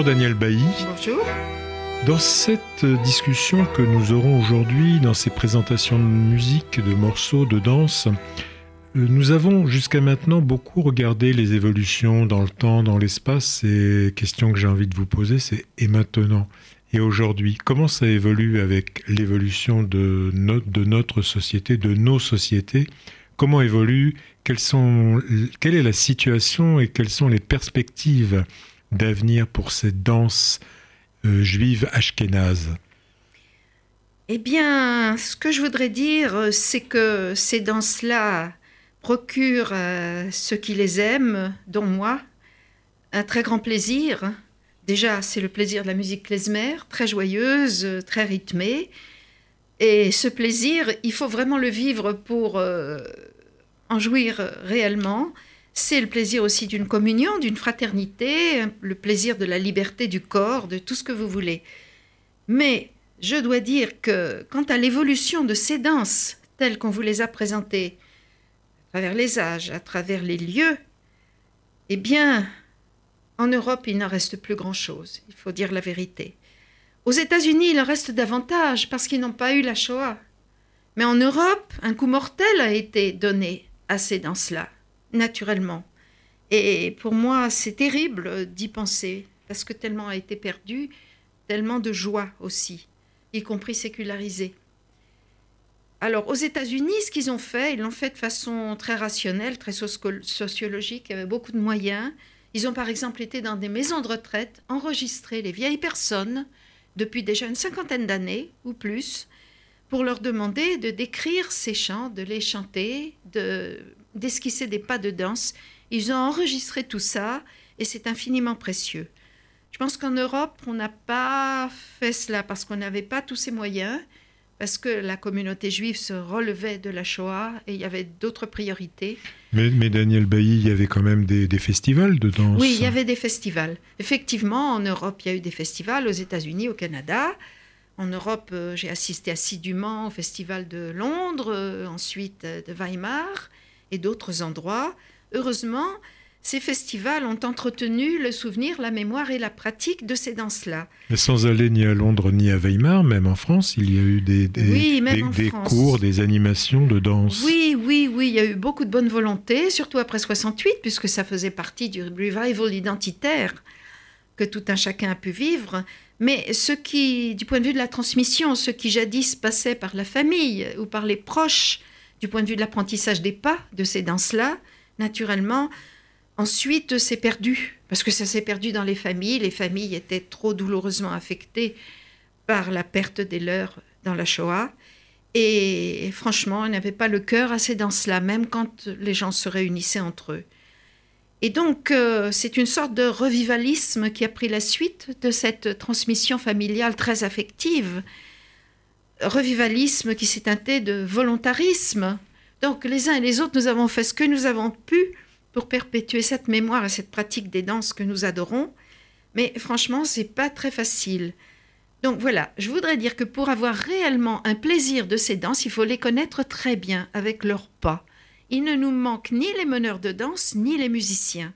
Bonjour Daniel Bailly. Bonjour. Dans cette discussion que nous aurons aujourd'hui, dans ces présentations de musique, de morceaux, de danse, euh, nous avons jusqu'à maintenant beaucoup regardé les évolutions dans le temps, dans l'espace. Et question que j'ai envie de vous poser, c'est et maintenant? Et aujourd'hui Comment ça évolue avec l'évolution de, de notre société, de nos sociétés? Comment évolue sont, Quelle est la situation et quelles sont les perspectives? D'avenir pour cette danse euh, juive ashkénaze Eh bien, ce que je voudrais dire, euh, c'est que ces danses-là procurent à ceux qui les aiment, dont moi, un très grand plaisir. Déjà, c'est le plaisir de la musique klezmer, très joyeuse, très rythmée. Et ce plaisir, il faut vraiment le vivre pour euh, en jouir réellement. C'est le plaisir aussi d'une communion, d'une fraternité, le plaisir de la liberté du corps, de tout ce que vous voulez. Mais je dois dire que quant à l'évolution de ces danses telles qu'on vous les a présentées, à travers les âges, à travers les lieux, eh bien, en Europe, il n'en reste plus grand-chose, il faut dire la vérité. Aux États-Unis, il en reste davantage parce qu'ils n'ont pas eu la Shoah. Mais en Europe, un coup mortel a été donné à ces danses-là naturellement. Et pour moi, c'est terrible d'y penser, parce que tellement a été perdu, tellement de joie aussi, y compris sécularisée. Alors, aux États-Unis, ce qu'ils ont fait, ils l'ont fait de façon très rationnelle, très sociologique, avec beaucoup de moyens. Ils ont par exemple été dans des maisons de retraite, enregistré les vieilles personnes depuis déjà une cinquantaine d'années ou plus, pour leur demander de décrire ces chants, de les chanter, de d'esquisser des pas de danse. Ils ont enregistré tout ça et c'est infiniment précieux. Je pense qu'en Europe, on n'a pas fait cela parce qu'on n'avait pas tous ces moyens, parce que la communauté juive se relevait de la Shoah et il y avait d'autres priorités. Mais, Daniel Bailly, il y avait quand même des, festivals de danse. Oui, il y avait des festivals. Effectivement, en Europe, il y a eu des festivals, aux États-Unis, au Canada. En Europe, euh, j'ai assisté assidûment au Festival de Londres, euh, ensuite euh, de Weimar et d'autres endroits. Heureusement, ces festivals ont entretenu le souvenir, la mémoire et la pratique de ces danses-là. Mais sans aller ni à Londres ni à Weimar, même en France, il y a eu des, des, cours, des animations de danse. Oui, oui, oui, il y a eu beaucoup de bonne volonté, surtout après 68, puisque ça faisait partie du revival identitaire que tout un chacun a pu vivre. Mais ce qui, du point de vue de la transmission, ce qui jadis passait par la famille ou par les proches, du point de vue de l'apprentissage des pas de ces danses-là, naturellement, ensuite c'est perdu, parce que ça s'est perdu dans les familles. Les familles étaient trop douloureusement affectées par la perte des leurs dans la Shoah. Et franchement, ils n'avaient pas le cœur à ces danses-là, même quand les gens se réunissaient entre eux. Et donc, euh, c'est une sorte de revivalisme qui a pris la suite de cette transmission familiale très affective revivalisme qui s'est teinté de volontarisme. Donc les uns et les autres, nous avons fait ce que nous avons pu pour perpétuer cette mémoire et cette pratique des danses que nous adorons. Mais franchement, c'est pas très facile. Donc voilà, je voudrais dire que pour avoir réellement un plaisir de ces danses, il faut les connaître très bien avec leurs pas. Il ne nous manque ni les meneurs de danse, ni les musiciens.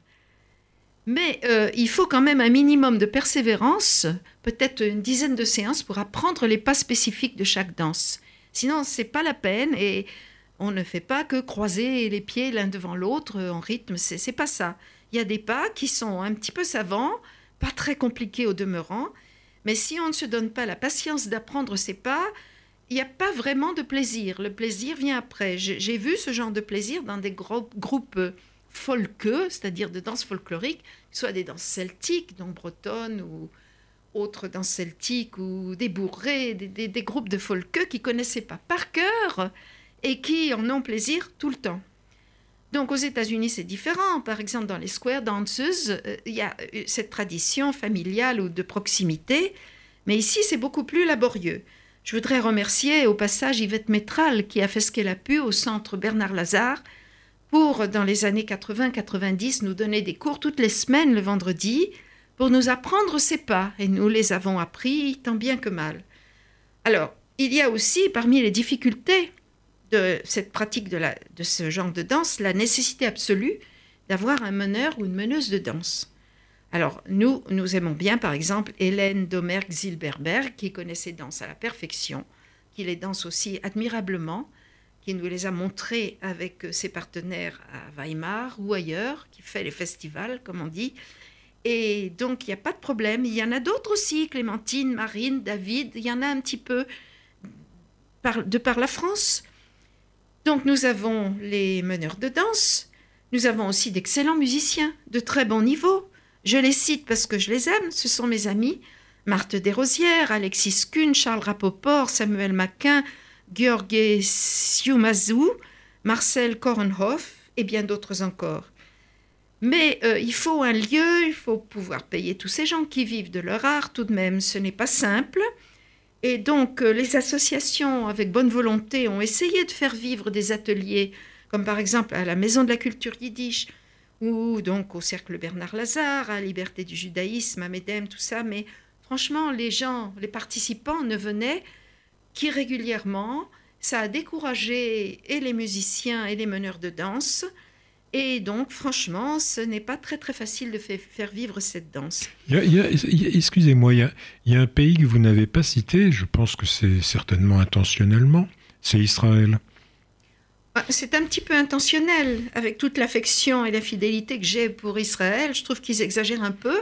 Mais euh, il faut quand même un minimum de persévérance, peut-être une dizaine de séances pour apprendre les pas spécifiques de chaque danse. Sinon, c'est pas la peine et on ne fait pas que croiser les pieds l'un devant l'autre en rythme. C'est pas ça. Il y a des pas qui sont un petit peu savants, pas très compliqués au demeurant, mais si on ne se donne pas la patience d'apprendre ces pas, il n'y a pas vraiment de plaisir. Le plaisir vient après. J'ai vu ce genre de plaisir dans des groupes folkeux, c'est-à-dire de danse folklorique, soit des danses celtiques, donc bretonnes ou autres danses celtiques, ou des bourrées, des, groupes de folkeux qui connaissaient pas par cœur et qui en ont plaisir tout le temps. Donc aux États-Unis, c'est différent. Par exemple, dans les square dances, euh, il y a euh, cette tradition familiale ou de proximité, mais ici, c'est beaucoup plus laborieux. Je voudrais remercier au passage Yvette Métral qui a fait ce qu'elle a pu au centre Bernard Lazare dans les années 80-90, nous donner des cours toutes les semaines le vendredi pour nous apprendre ces pas, et nous les avons appris tant bien que mal. Alors, il y a aussi, parmi les difficultés de cette pratique de, de ce genre de danse, la nécessité absolue d'avoir un meneur ou une meneuse de danse. Alors, nous, nous aimons bien, par exemple, Hélène Domergue-Zilberberg, qui connaissait danse à la perfection, qui les danse aussi admirablement, qui nous les a montrées avec ses partenaires à Weimar ou ailleurs, qui fait les festivals, comme on dit. Et donc, il n'y a pas de problème. Il y en a d'autres aussi, Clémentine, Marine, David, il y en a un petit peu de par la France. Donc, nous avons les meneurs de danse, nous avons aussi d'excellents musiciens de très bon niveau. Je les cite parce que je les aime, ce sont mes amis. Marthe Desrosières, Alexis Kuhn, Charles Rapoport, Samuel Maquin, Georges Siumazou, Marcel Korenhoff et bien d'autres encore. Mais euh, il faut un lieu, il faut pouvoir payer tous ces gens qui vivent de leur art tout de même. Ce n'est pas simple. Et donc euh, les associations avec bonne volonté ont essayé de faire vivre des ateliers, comme par exemple à la Maison de la Culture Yiddish, ou donc au Cercle Bernard Lazare, à Liberté du Judaïsme, à Medem, tout ça. Mais franchement, les gens, les participants ne venaient qu'irrégulièrement. Ça a découragé et les musiciens et les meneurs de danse. Et donc, franchement, ce n'est pas très très facile de faire vivre cette danse. Excusez-moi, il, y a un pays que vous n'avez pas cité, je pense que c'est certainement intentionnellement, c'est Israël. Ah, c'est un petit peu intentionnel, avec toute l'affection et la fidélité que j'ai pour Israël. Je trouve qu'ils exagèrent un peu,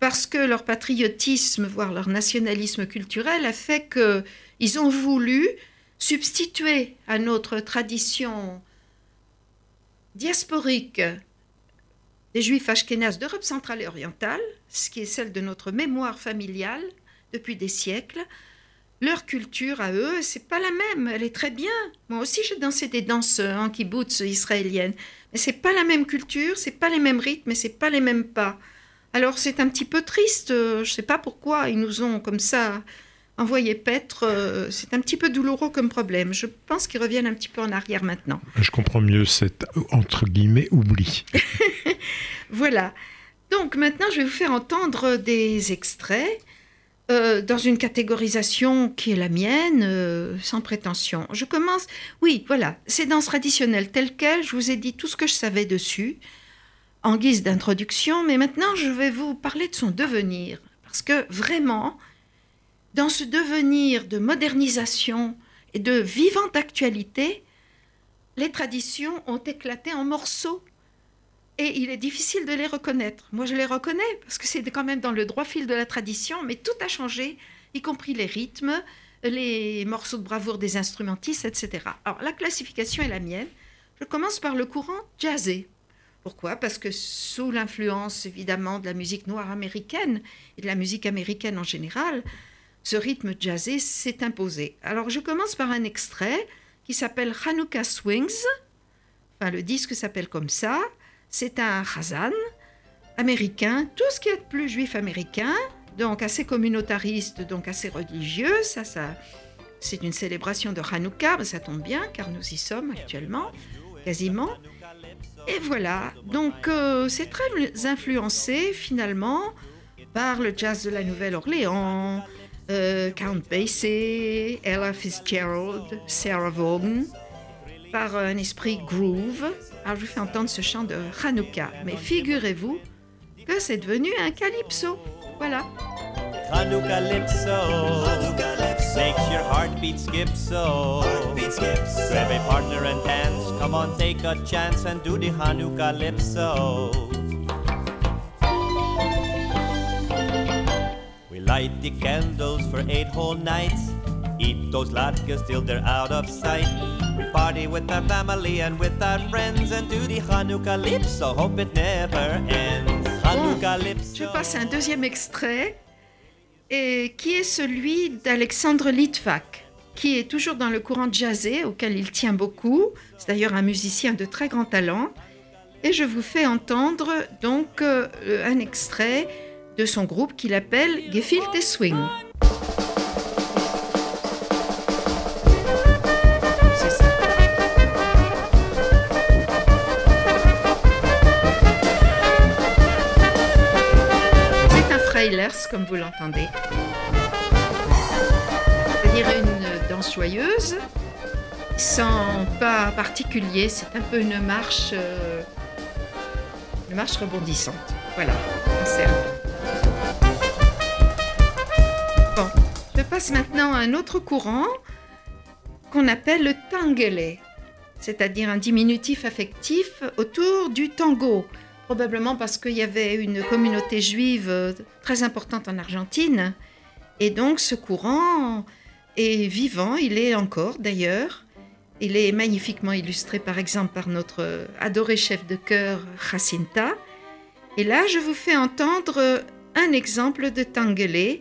parce que leur patriotisme, voire leur nationalisme culturel, a fait qu'ils ont voulu substituer à notre tradition diasporique des juifs ashkénazes d'Europe centrale et orientale, ce qui est celle de notre mémoire familiale depuis des siècles, leur culture à eux, c'est pas la même, elle est très bien. Moi aussi, j'ai dansé des danses en kibbutz israéliennes, mais c'est pas la même culture, c'est pas les mêmes rythmes et c'est pas les mêmes pas. Alors c'est un petit peu triste, je sais pas pourquoi ils nous ont comme ça envoyé paître, euh, c'est un petit peu douloureux comme problème. Je pense qu'ils reviennent un petit peu en arrière maintenant. Je comprends mieux cet, entre guillemets, oubli. voilà. Donc maintenant, je vais vous faire entendre des extraits euh, dans une catégorisation qui est la mienne, euh, sans prétention. Je commence. Oui, voilà, c'est danse traditionnelle telle qu'elle. Je vous ai dit tout ce que je savais dessus en guise d'introduction, mais maintenant je vais vous parler de son devenir. Parce que vraiment, dans ce devenir de modernisation et de vivante actualité, les traditions ont éclaté en morceaux et il est difficile de les reconnaître. Moi, je les reconnais parce que c'est quand même dans le droit fil de la tradition, mais tout a changé, y compris les rythmes, les morceaux de bravoure des instrumentistes, etc. Alors, la classification est la mienne. Je commence par le courant jazzé. Pourquoi? Parce que sous l'influence évidemment de la musique noire américaine et de la musique américaine en général, ce rythme jazzé s'est imposé. Alors je commence par un extrait qui s'appelle Hanukkah Swings. Enfin, le disque s'appelle comme ça. C'est un Hazan américain, tout ce qui est de plus juif américain, donc assez communautariste, donc assez religieux. Ça, ça, c'est une célébration de Hanouka, ça tombe bien car nous y sommes actuellement, quasiment. Et voilà, donc euh, c'est très influencé finalement par le jazz de la Nouvelle-Orléans, euh, Count Basie, Ella Fitzgerald, Sarah Vaughan, par un esprit groove. Alors je vous fais entendre ce chant de Hanukkah, mais figurez-vous que c'est devenu un calypso. Voilà. Hanukkah makes your heartbeat skip so. Heartbeat. Grab a partner and dance. Come on, take a chance and do the Hanukkah calypso. Light the candles for eight whole nights. Eat those latkes till they're out of sight. We party with our family and with our friends and do the Hanukkah Lipso. Hope it never ends. Hanukkah Lipso. Je passe à un deuxième extrait et qui est celui d'Alexandre Litvak qui est toujours dans le courant jazzé auquel il tient beaucoup. C'est d'ailleurs un musicien de très grand talent. Et je vous fais entendre donc euh, un extrait de son groupe qu'il appelle Gefilte Swing. C'est un Freilers, comme vous l'entendez. C'est-à-dire une danse joyeuse, sans pas particulier, c'est un peu une marche, euh, une marche rebondissante. Voilà. concert. Maintenant un autre courant qu'on appelle le tangele, c'est-à-dire un diminutif affectif autour du tango, probablement parce qu'il y avait une communauté juive euh, très importante en Argentine, et donc ce courant est vivant, il est encore d'ailleurs. Il est magnifiquement illustré par exemple par notre adoré chef de chœur Jacinta. Et là, je vous fais entendre un exemple de Tangele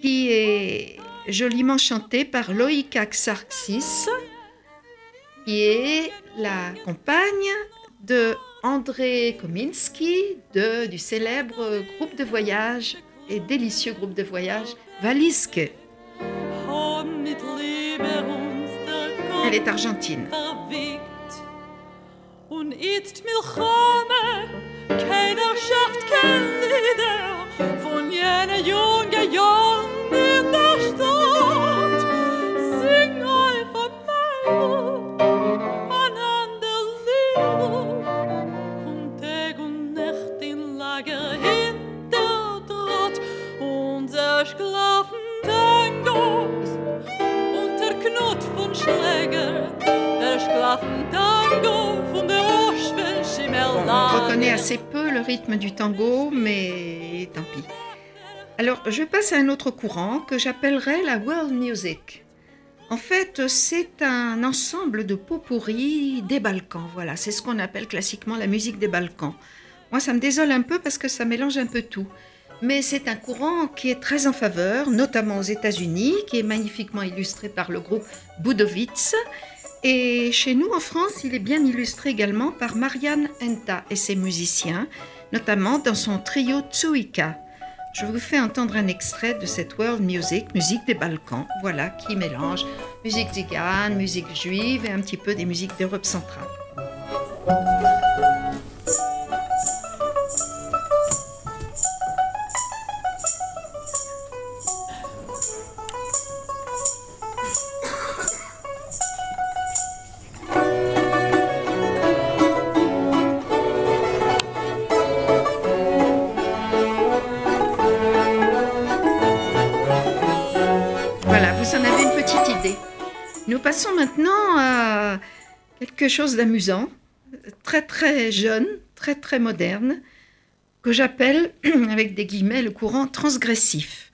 qui est joliment chanté par Loïka Xarxis, qui est la compagne de André Kominski de, du célèbre groupe de voyage et délicieux groupe de voyage Valiske. Elle est argentine. Von jener junge Jung in der Stadt. Sing einfach mein an ander Lieder und Tag und Nacht in Lager hinter Draht unser Sklaven Tangos unter Knut von Schläger der Sklaven Tango von der Auschwitz im On reconnaît assez peu le rythme du tango, mais. Alors, je passe à un autre courant que j'appellerais la world music. En fait, c'est un ensemble de pot pourris des Balkans. Voilà, c'est ce qu'on appelle classiquement la musique des Balkans. Moi, ça me désole un peu parce que ça mélange un peu tout. Mais c'est un courant qui est très en faveur, notamment aux États-Unis, qui est magnifiquement illustré par le groupe Budovitz. Et chez nous, en France, il est bien illustré également par Marianne Enta et ses musiciens, notamment dans son trio Tsuika. Je vous fais entendre un extrait de cette world music, musique des Balkans, voilà, qui mélange musique zigane, musique juive et un petit peu des musiques d'Europe centrale. Quelque chose d'amusant, très très jeune, très très moderne, que j'appelle, avec des guillemets, le courant transgressif.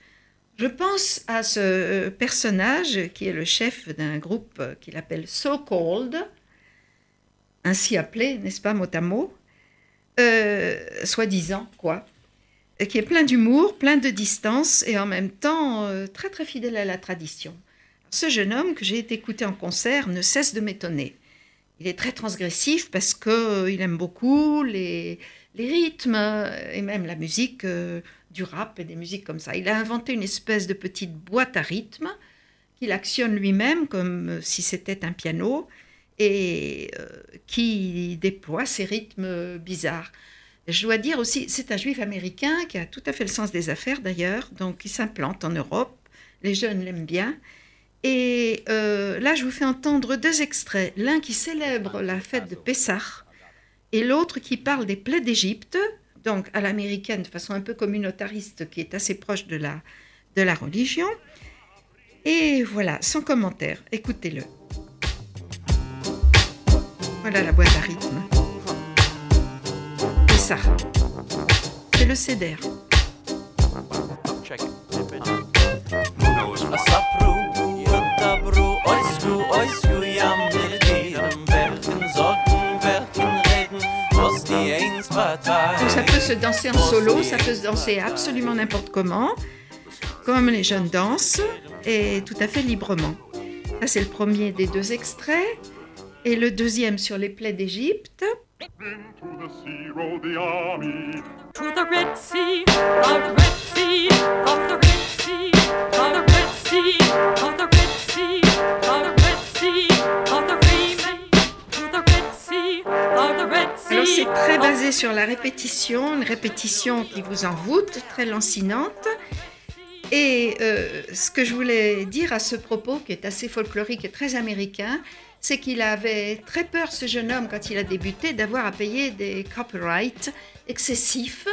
Je pense à ce personnage qui est le chef d'un groupe qu'il appelle So Called, ainsi appelé, n'est-ce pas, mot à mot, euh, soi-disant, quoi, qui est plein d'humour, plein de distance et en même temps euh, très très fidèle à la tradition. Ce jeune homme que j'ai été écouter en concert ne cesse de m'étonner. Il est très transgressif parce qu'il aime beaucoup les, les rythmes et même la musique euh, du rap et des musiques comme ça. Il a inventé une espèce de petite boîte à rythme qu'il actionne lui-même comme euh, si c'était un piano et euh, qui déploie ces rythmes bizarres. Je dois dire aussi, c'est un juif américain qui a tout à fait le sens des affaires d'ailleurs, donc il s'implante en Europe. Les jeunes l'aiment bien. Et euh, là, je vous fais entendre deux extraits. L'un qui célèbre la fête de Pessah et l'autre qui parle des plaies d'Égypte, donc à l'américaine de façon un peu communautariste, qui est assez proche de la, de la religion. Et voilà, sans commentaire, écoutez-le. Voilà la boîte à rythme. Pessah. C'est le CEDER. Check Donc ça peut se danser en solo, ça peut se danser absolument n'importe comment, comme les jeunes dansent, et tout à fait librement. Ça, c'est le premier des deux extraits. Et le deuxième sur les plaies d'Égypte. Très basé sur la répétition, une répétition qui vous envoûte, très lancinante. Et euh, ce que je voulais dire à ce propos, qui est assez folklorique et très américain, c'est qu'il avait très peur, ce jeune homme, quand il a débuté, d'avoir à payer des copyrights excessifs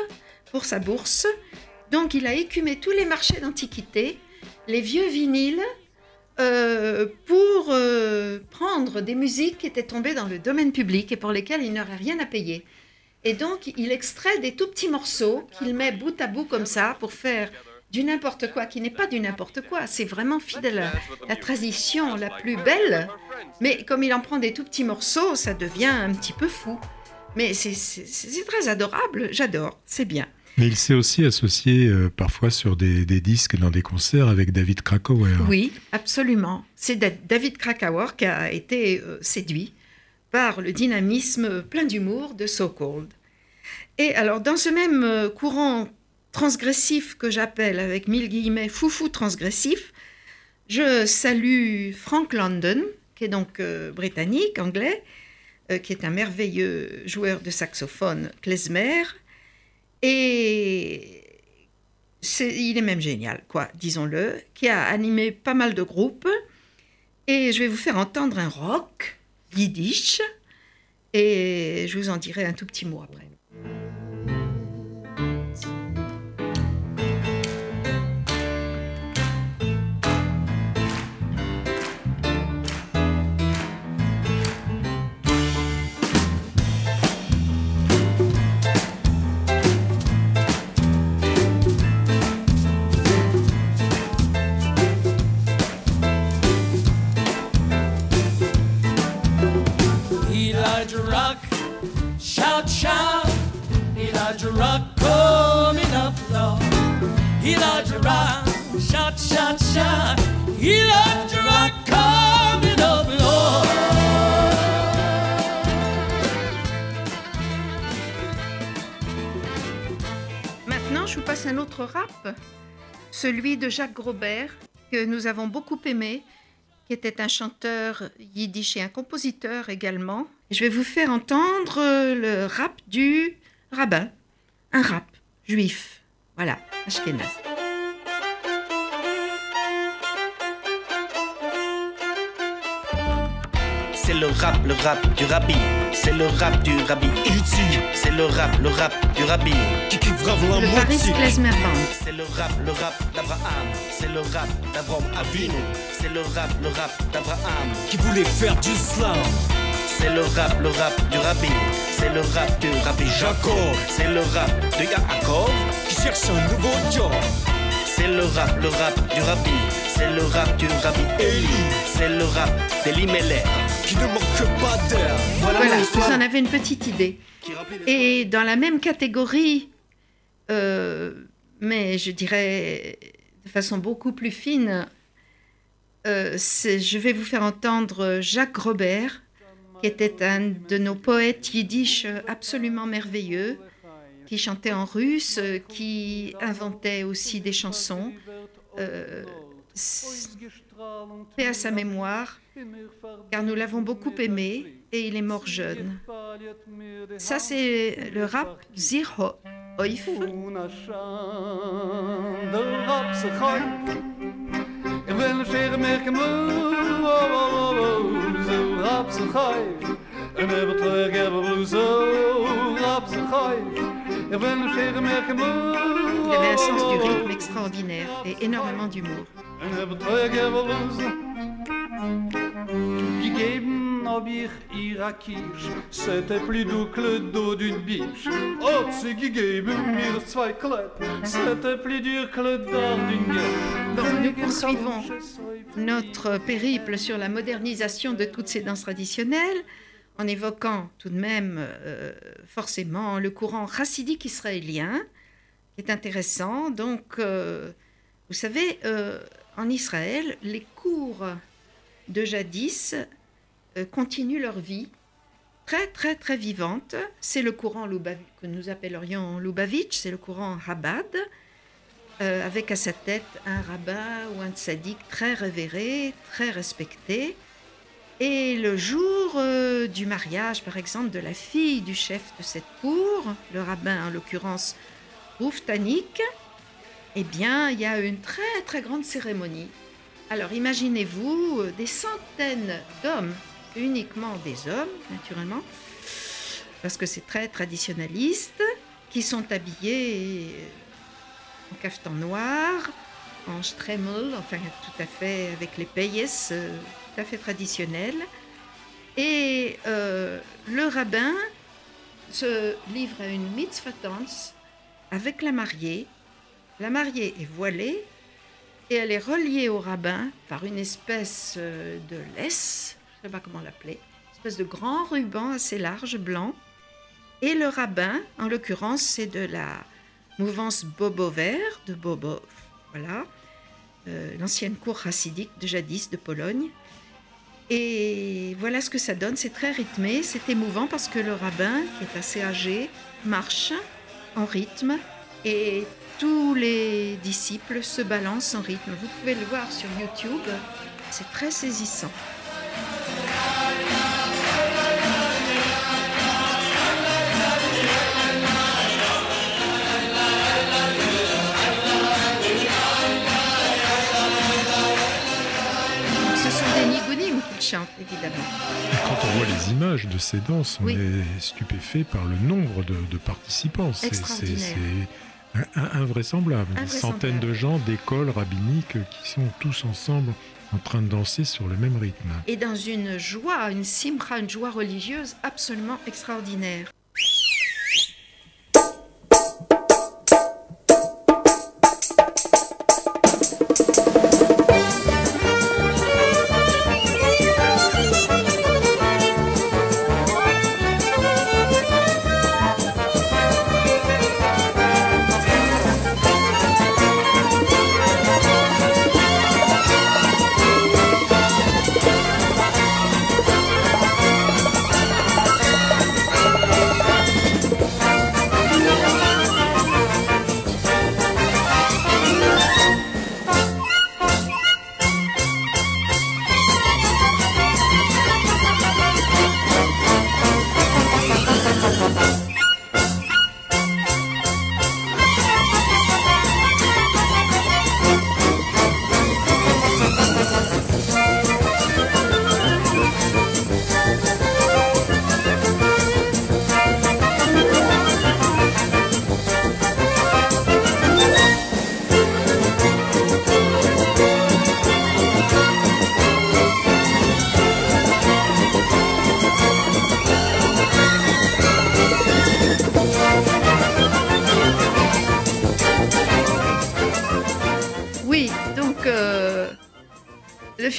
pour sa bourse. Donc il a écumé tous les marchés d'antiquité, les vieux vinyles, euh, pour euh, prendre des musiques qui étaient tombées dans le domaine public et pour lesquelles il n'aurait rien à payer. Et donc il extrait des tout petits morceaux qu'il met bout à bout comme ça pour faire du n'importe quoi, qui n'est pas du n'importe quoi. C'est vraiment fidèle à la tradition la plus belle. Mais comme il en prend des tout petits morceaux, ça devient un petit peu fou. Mais c'est- très adorable, j'adore, c'est bien. Mais il s'est aussi associé euh, parfois sur des, disques dans des concerts avec David Krakauer. Oui, absolument. C'est Da- David Krakauer qui a été euh, séduit par le dynamisme plein d'humour de So Cold. Et alors, dans ce même euh, courant transgressif que j'appelle avec mille guillemets foufou transgressif, je salue Frank London, qui est donc britannique, anglais, qui est un merveilleux joueur de saxophone klezmer. Et il est même génial, quoi, disons-le, qui a animé pas mal de groupes. Et je vais vous faire entendre un rock yiddish. Et je vous en dirai un tout petit mot après. Celui de Jacques Grobert, que nous avons beaucoup aimé, qui était un chanteur yiddish et un compositeur également. Je vais vous faire entendre euh, le rap du rabbin, un rap juif. Voilà, Ashkenaz. C'est le rap, le rap du rabbi. C'est le rap du rabbi. C'est le rap, le rap du rabbi. Le Paris Klezmer Band. C'est le rap, le rap d'Abraham. C'est le rap d'Abraham Avinu. C'est le rap, le rap d'Abraham. qui voulait faire du slam. C'est le rap, le rap du rabbi. C'est le rap du rabbi Jacob. C'est le rap de Yaakov. qui cherche un nouveau job. C'est le rap, le rap du rabbi. C'est le rap du rabbi Eli. C'est le rap d'Elimelech. Qui ne manque pas d'air. Voilà, vous en avez une petite idée. Et dans la même catégorie, euh, mais je dirais de façon beaucoup plus fine, euh, je vais vous faire entendre Jacques Robert, qui était un de nos poètes yiddish absolument merveilleux, qui chantait en russe, euh, qui inventait aussi des chansons. Euh, paix à sa mémoire, car nous l'avons beaucoup aimé et il est mort jeune. Ça, c'est le rap Zir Ho- Oif. Il avait un sens du rythme extraordinaire et énormément d'humour. C'était plus doux que le dos d'une biche. Oh, mir zwei c'était plus dur que le dard d'une gueule. Nous poursuivons notre périple sur la modernisation de toutes ces danses traditionnelles, en évoquant tout de même euh, forcément le courant chassidique israélien, qui est intéressant. Donc, euh, vous savez, euh, en Israël, les cours de jadis continuent leur vie très, très, très vivante. C'est le courant Lubav- que nous appellerions Lubavitch, c'est le courant euh, avec à sa tête un rabbin ou un tzaddik très révéré, très respecté. Et le jour euh, du mariage, par exemple, de la fille du chef de cette cour, le rabbin en l'occurrence Rouftanik, eh bien, il y a une très très grande cérémonie. Alors imaginez-vous euh, des centaines d'hommes, uniquement des hommes, naturellement, parce que c'est très traditionnaliste, qui sont habillés en cafetan noir, en stremel, enfin tout à fait avec les payes, euh, tout à fait traditionnel. Et euh, le rabbin se livre à une mitzvah dance avec la mariée. La mariée est voilée et elle est reliée au rabbin par une espèce euh, de laisse, je ne sais pas comment l'appeler, une espèce de grand ruban assez large, blanc. Et le rabbin, en l'occurrence, c'est de la mouvance Bobover, de Bobov, voilà, euh, l'ancienne cour chassidique de jadis de Pologne. Et voilà ce que ça donne, c'est très rythmé, c'est émouvant parce que le rabbin, qui est assez âgé, marche en rythme et tous les disciples se balancent en rythme. Vous pouvez le voir sur YouTube, c'est très saisissant. Évidemment. Quand on voit les images de ces danses, on Oui. est stupéfait par le nombre de, de participants. C'est- invraisemblable. Des centaines de gens d'écoles rabbiniques qui sont tous ensemble en train de danser sur le même rythme. Et dans une joie, une simra, une joie religieuse absolument extraordinaire.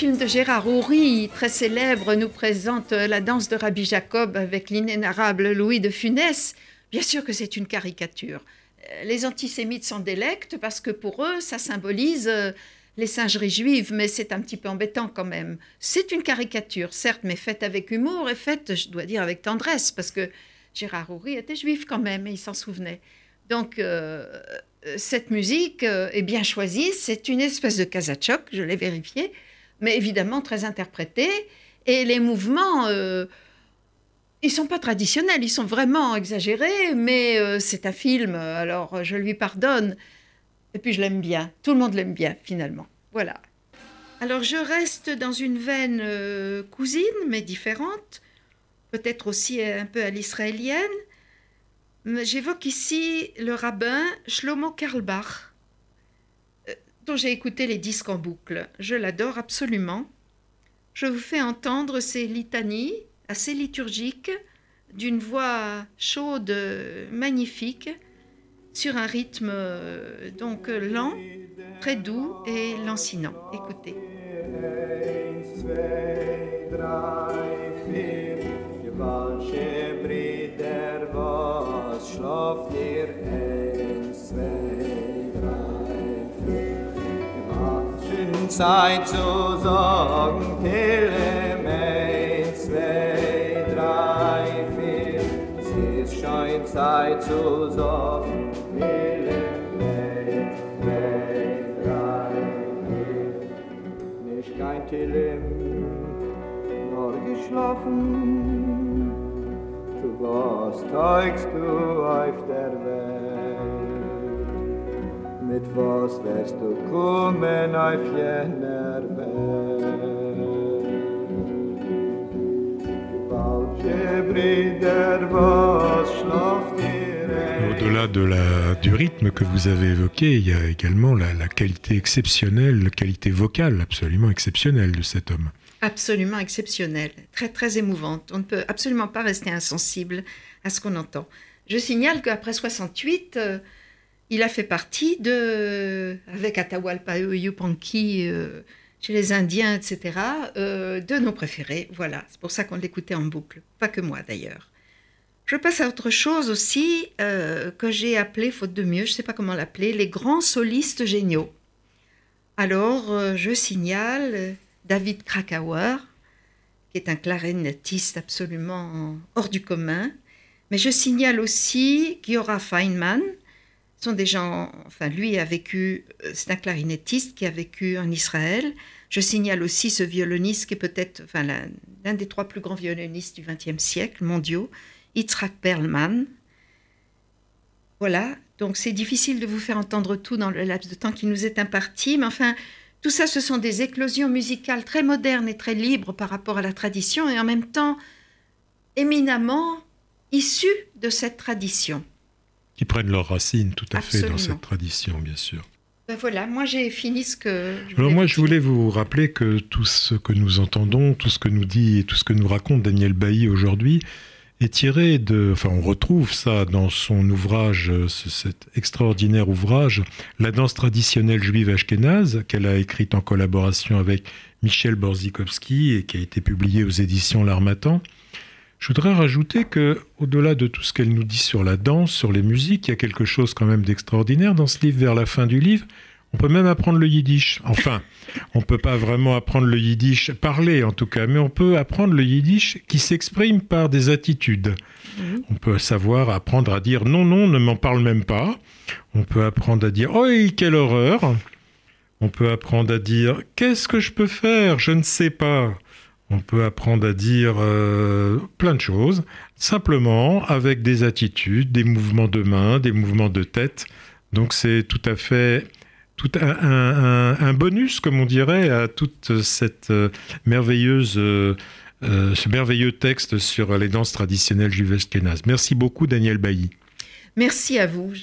Film de Gérard Houry, très célèbre, nous présente la danse de Rabbi Jacob avec l'inénarrable Louis de Funès. Bien sûr que c'est une caricature. Euh, Les antisémites s'en délectent parce que pour eux, ça symbolise euh, les singeries juives, mais c'est un petit peu embêtant quand même. C'est une caricature, certes, mais faite avec humour et faite, je dois dire, avec tendresse, parce que Gérard Houry était juif quand même et il s'en souvenait. Donc, euh, cette musique est bien choisie. C'est une espèce de kazachok, je l'ai vérifié, mais évidemment très interprétée. Et les mouvements, euh, ils sont pas traditionnels, ils sont vraiment exagérés, mais euh, c'est un film, alors je lui pardonne. Et puis je l'aime bien. Tout le monde l'aime bien, finalement. Voilà. Alors je reste dans une veine euh, cousine, mais différente, peut-être aussi un peu à l'israélienne. J'évoque ici le rabbin Shlomo Karlbach, dont j'ai écouté les disques en boucle. Je l'adore absolument. Je vous fais entendre ses litanies assez liturgiques, d'une voix chaude, magnifique, sur un rythme euh, donc lent, très doux et lancinant. Écoutez. Zeit zu sagen, Tillem, eins, zwei, drei, vier, es ist schon Zeit zu sagen, Tillem, eins, zwei, drei, vier, nicht kein Tillem, nur geschlafen. Du was teugst du auf der Welt? Mit was wirst du kommen auf jener Welt? Falsche Brüder, was schlaft ihr? au-delà de la, du rythme que vous avez évoqué, il y a également la, la qualité exceptionnelle, la qualité vocale absolument exceptionnelle de cet homme. Absolument exceptionnelle, très très émouvante. On ne peut absolument pas rester insensible à ce qu'on entend. Je signale qu'après 68, euh, il a fait partie de, avec Atahualpa Yupanqui euh, chez les Indiens, etc., euh, de nos préférés. Voilà, c'est pour ça qu'on l'écoutait en boucle. Pas que moi d'ailleurs. Je passe à autre chose aussi euh, que j'ai appelé, faute de mieux, je ne sais pas comment l'appeler, les grands solistes géniaux. Alors, je signale David Krakauer, qui est un clarinettiste absolument hors du commun. Mais je signale aussi Giora Feynman. Sont des gens, enfin, lui a vécu, euh, c'est un clarinettiste qui a vécu en Israël. Je signale aussi ce violoniste qui est peut-être enfin, l'un des trois plus grands violonistes du XXe siècle mondiaux, Yitzhak Perlman. Voilà, donc c'est difficile de vous faire entendre tout dans le laps de temps qui nous est imparti, mais enfin, tout ça, ce sont des éclosions musicales très modernes et très libres par rapport à la tradition, et en même temps éminemment issues de cette tradition. Qui prennent leurs racines tout à fait dans cette tradition, bien sûr. Ben voilà, moi j'ai fini ce que. je Alors voulais moi, vous je voulais vous rappeler que tout ce que nous entendons, tout ce que nous dit et tout ce que nous raconte Daniel Bailly aujourd'hui est tiré de... Enfin, on retrouve ça dans son ouvrage, euh, ce- cet extraordinaire ouvrage, La danse traditionnelle juive ashkénaze, qu'elle a écrite en collaboration avec Michel Borzikowski et qui a été publié aux éditions L'Armatan. Je voudrais rajouter que, au-delà de tout ce qu'elle nous dit sur la danse, sur les musiques, il y a quelque chose quand même d'extraordinaire dans ce livre. Vers la fin du livre, on peut même apprendre le yiddish. Enfin, on peut pas vraiment apprendre le yiddish, parler en tout cas, mais on peut apprendre le yiddish qui s'exprime par des attitudes. On peut savoir apprendre à dire non, non, ne m'en parle même pas. On peut apprendre à dire oh, quelle horreur. On peut apprendre à dire qu'est-ce que je peux faire? Je ne sais pas. On peut apprendre à dire euh, plein de choses, simplement avec des attitudes, des mouvements de main, des mouvements de tête. Donc c'est tout à fait tout un, bonus, comme on dirait, à toute cette euh, merveilleuse, euh, ce merveilleux texte sur les danses traditionnelles juives. Merci beaucoup, Daniel Bailly. Merci à vous.